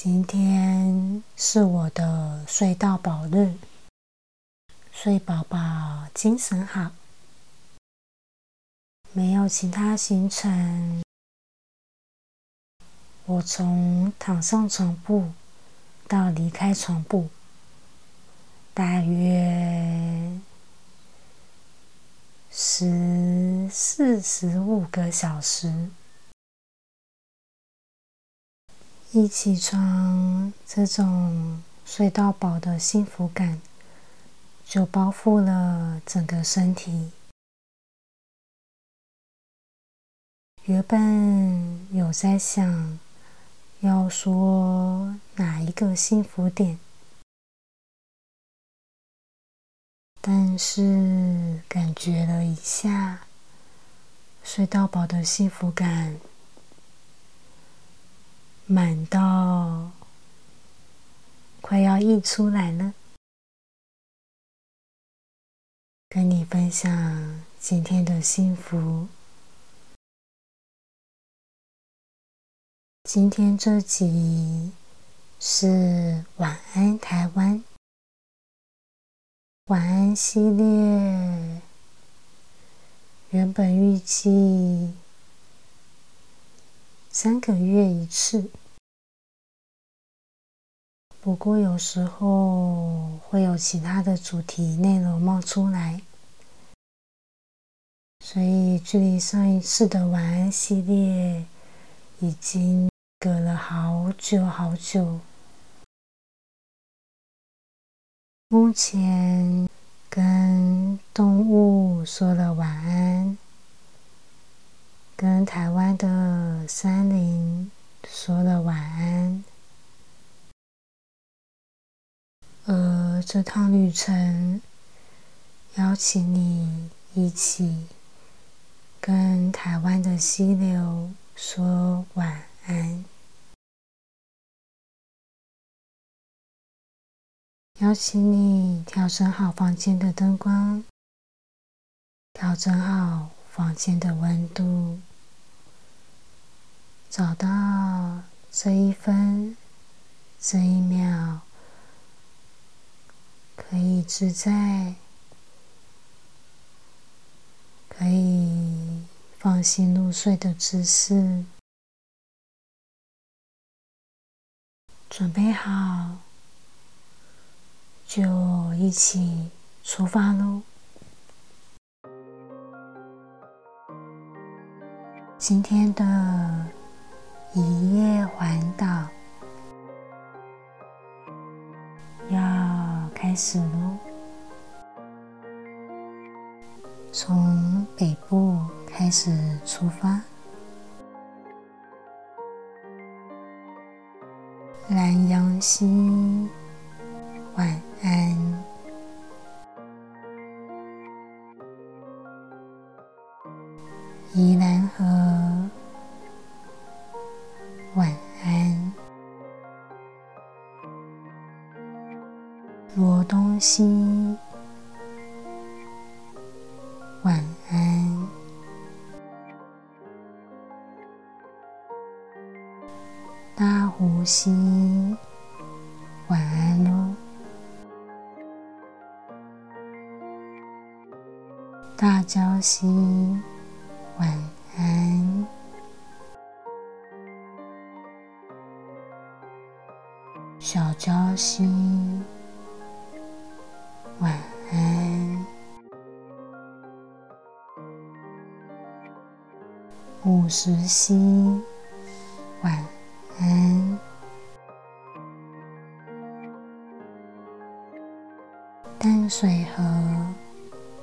今天是我的睡到宝日，睡宝宝，精神好，没有其他行程。我从躺上床铺到离开床铺，大约十四十五个小时。一起床，这种睡到饱的幸福感就包覆了整个身体。原本有在想要说哪一个幸福点，但是感觉了一下睡到饱的幸福感。满到快要溢出来了，跟你分享今天的幸福。今天这集是晚安台湾晚安系列，原本预计。三个月一次，不过有时候会有其他的主题内容冒出来，所以距离上一次的晚安系列已经隔了好久好久。目前跟动物说了晚安。跟台湾的山林说了晚安，而这趟旅程邀请你一起跟台湾的溪流说晚安，邀请你调整好房间的灯光，调整好房间的温度。找到这一分、这一秒可以自在、可以放心入睡的姿势，准备好就一起出发喽！今天的。一夜环岛要开始喽！从北部开始出发，南阳溪晚安，宜兰河。罗东溪。晚安，大呼吸。晚安喽，大礁溪。晚安。小礁溪，晚安。五十溪，晚安。淡水河，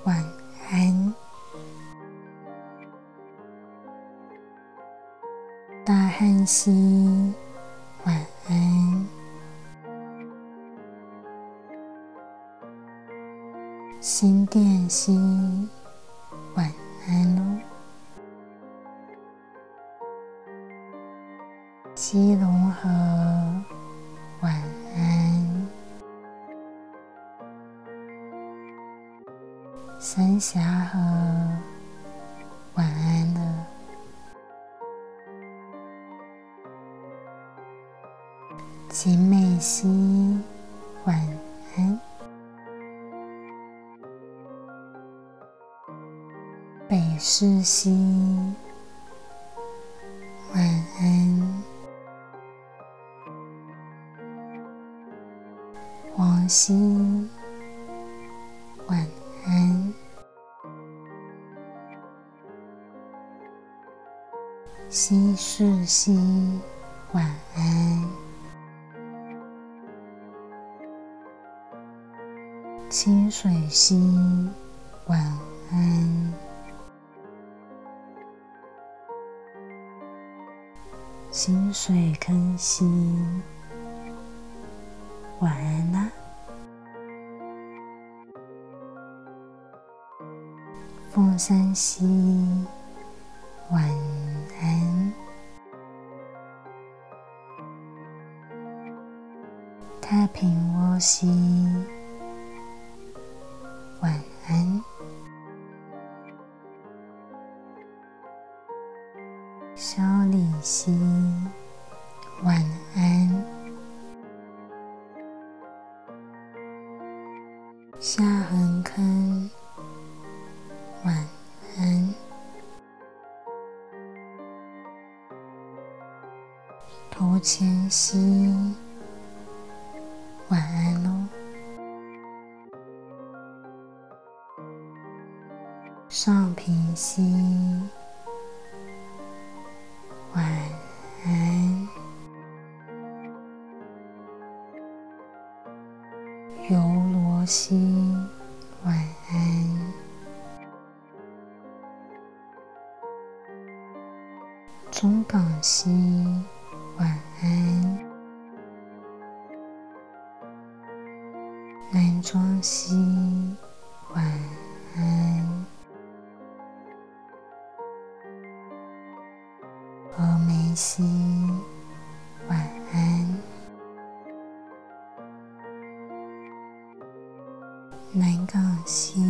晚安。大汉溪，新店溪，晚安喽。基隆河，晚安。三峡河，晚安了。景美溪，晚安。北势溪，晚安。黄溪，晚安。西势溪，晚安。清水溪，晚安。清水坑溪，晚安啦。凤山溪，晚安。太平窝溪，晚安。李溪，晚安。下横坑，晚安。头前溪，南庄兮，晚安。峨眉兮，晚安。南港溪，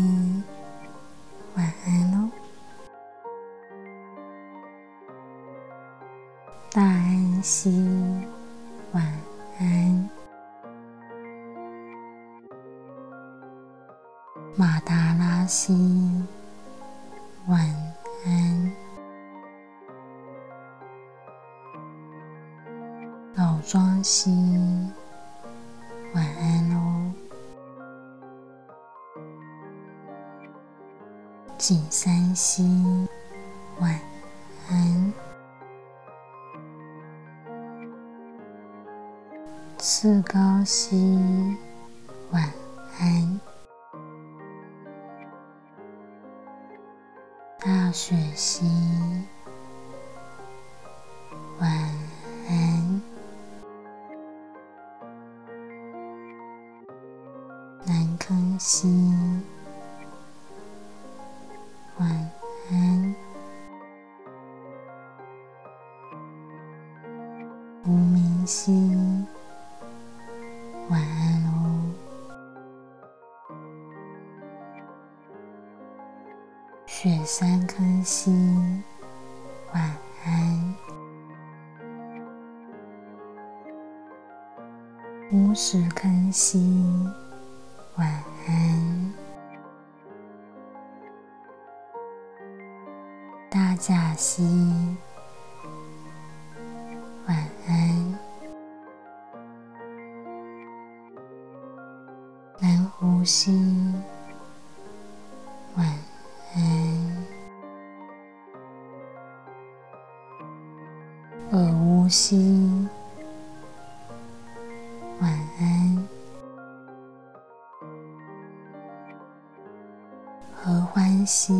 老庄溪，晚安喽。景山溪，晚安。赤高溪，晚安。大雪溪，晚安。南坑溪，晚安。无名溪，晚安喽。雪山坑溪，晚安。乌石坑溪，晚安。安大甲溪，晚安。南湖溪，晚安。鹅乌溪，西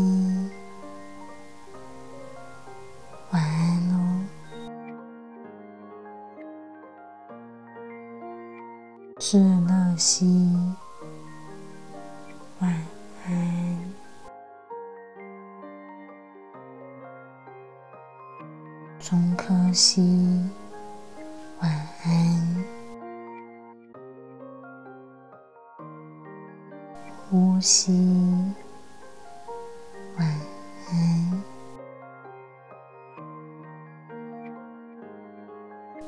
晚安喽。嗯是那西。晚安。中科西晚安。呼吸。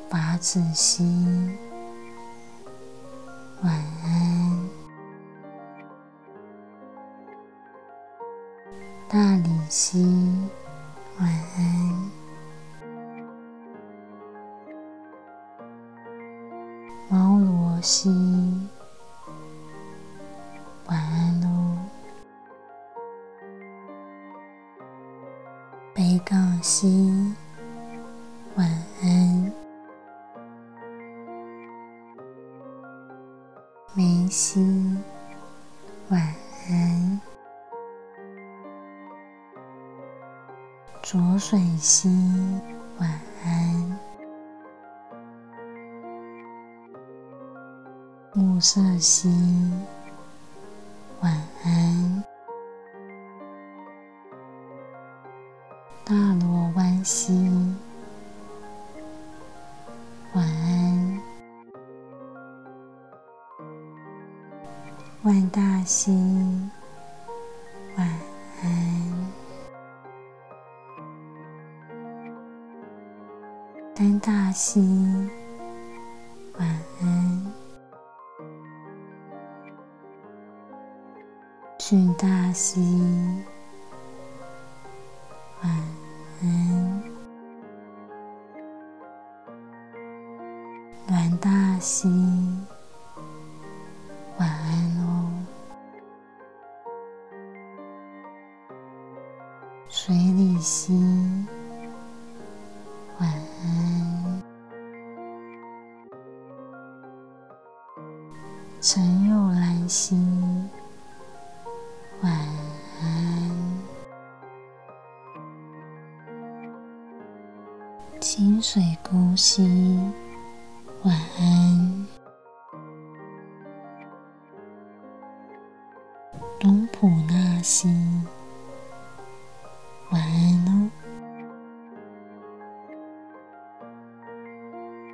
八子兮，晚安。大理西，晚安。毛罗西，色系，阮大西，晚安喽。水里溪，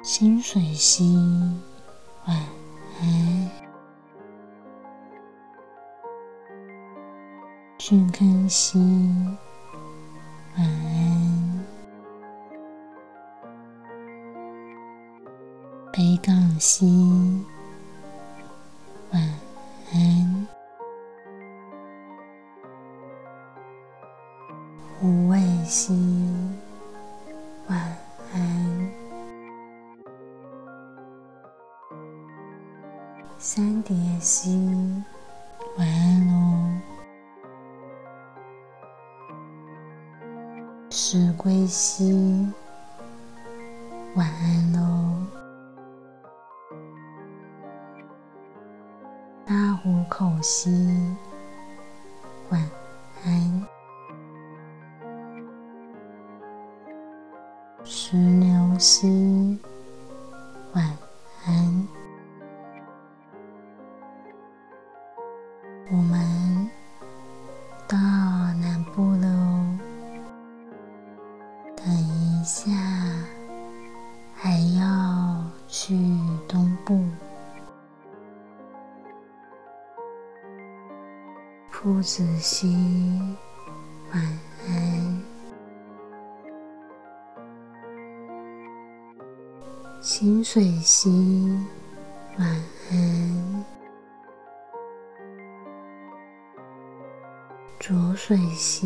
清水溪，晚安。俊康溪，晚安。北港溪，石龟溪，晚安喽。大湖口溪，晚安。石榴溪，晚安。清水溪，晚安。浊水溪，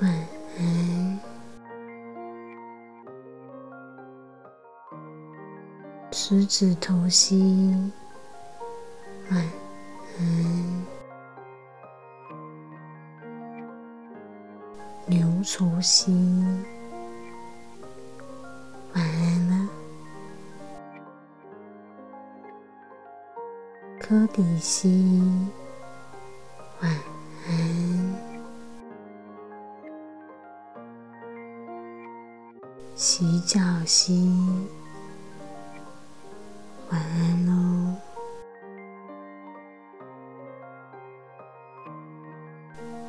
晚安。狮子头溪，晚安。牛雏溪，底溪，晚安。洗脚溪，晚安喽。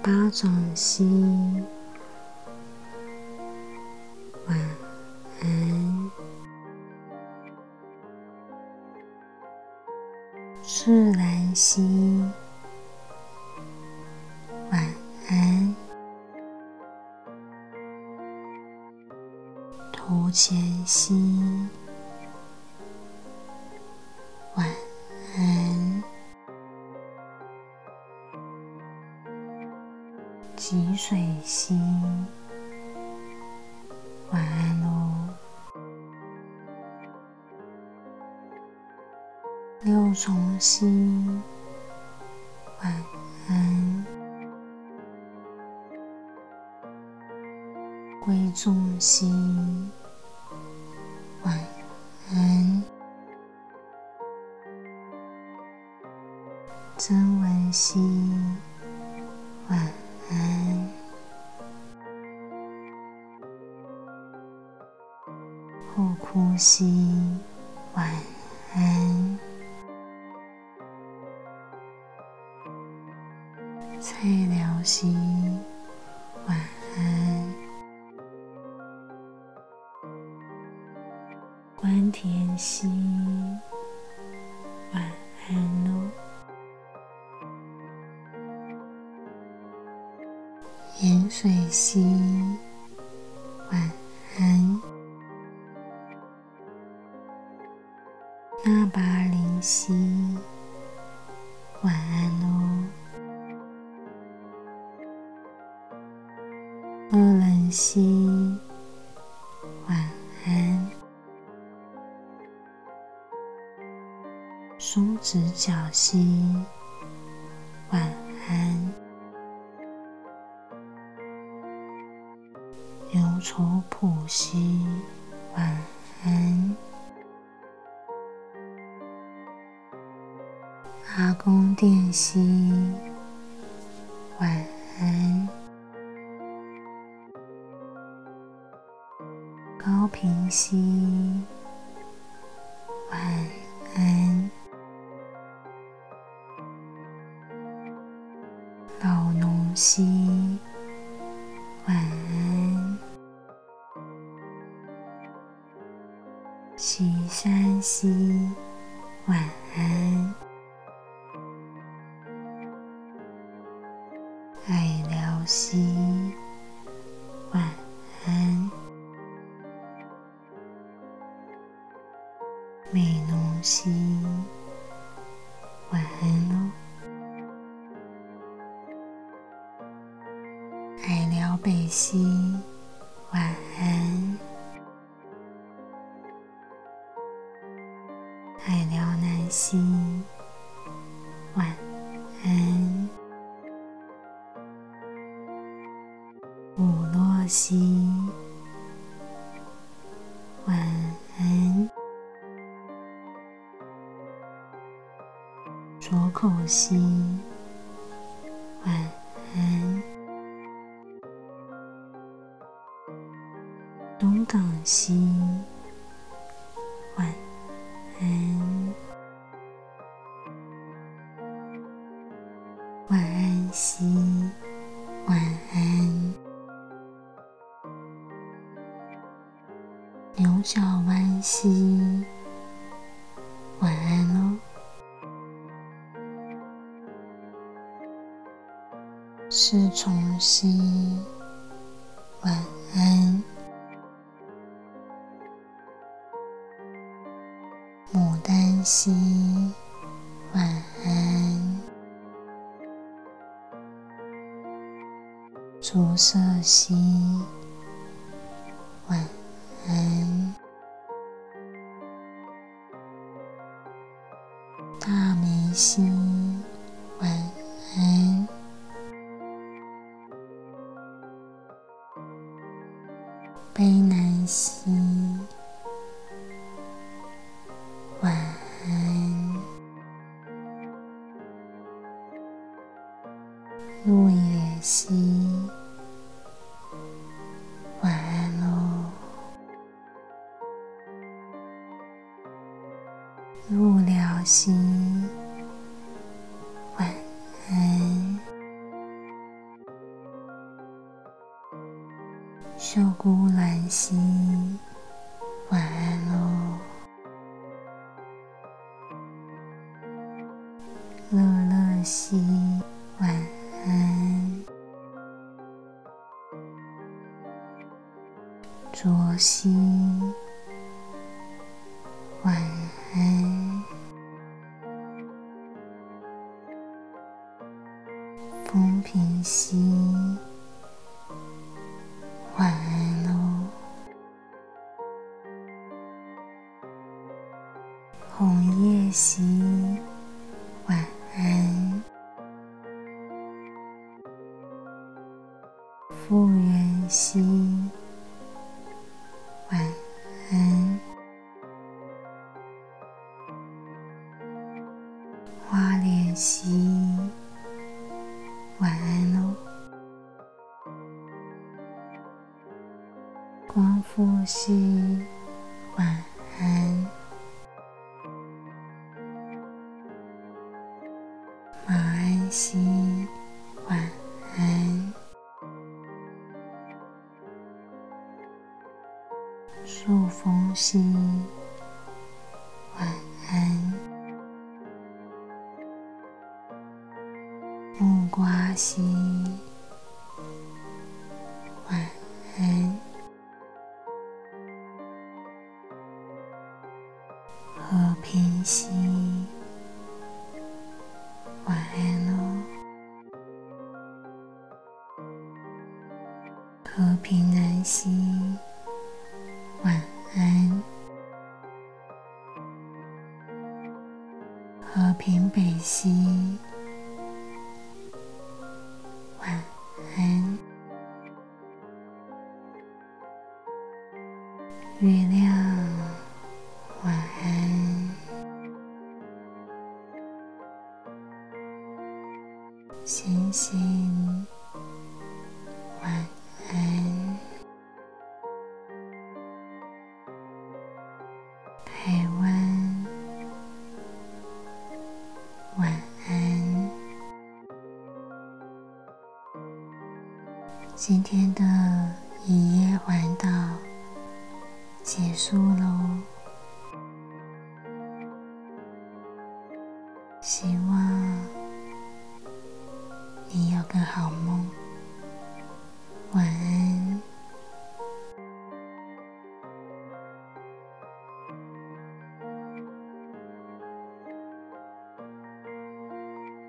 巴掌溪，前兮，晚安。吉水兮，晚安喽。六重兮，晚安。归众兮，晚安。曾文兮，晚安。后哭兮，晚安。菜鸟兮，晚安。关田兮，晚安喽。盐水溪，角兮，晚安。牛愁浦兮，晚安。阿公殿兮，晚安。高平兮，晚安。老农兮，晚安。岐山兮，晚安。爱聊兮，晚安。美浓兮，东港西，竹色兮，晚安。大眉溪，晚安。悲南兮，秀姑兰兮，晚安喽。乐乐西，晚安。卓西，晚安。风平西，晚安喽。红叶兮，晚安。复原兮，木瓜溪，晚安。星星。晚安。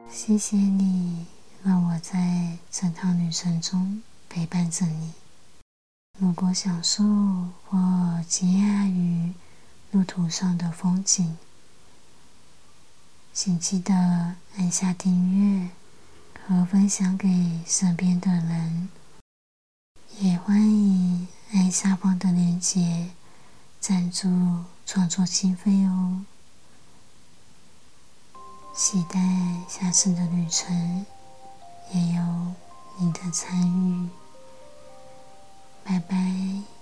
谢谢你，让我在整趟旅程中陪伴着你。如果享受或惊讶于路途上的风景，请记得按下订阅和分享给身边的人。也欢迎按下方的链接赞助创作经费哦。期待下次的旅程也有你的参与，拜拜。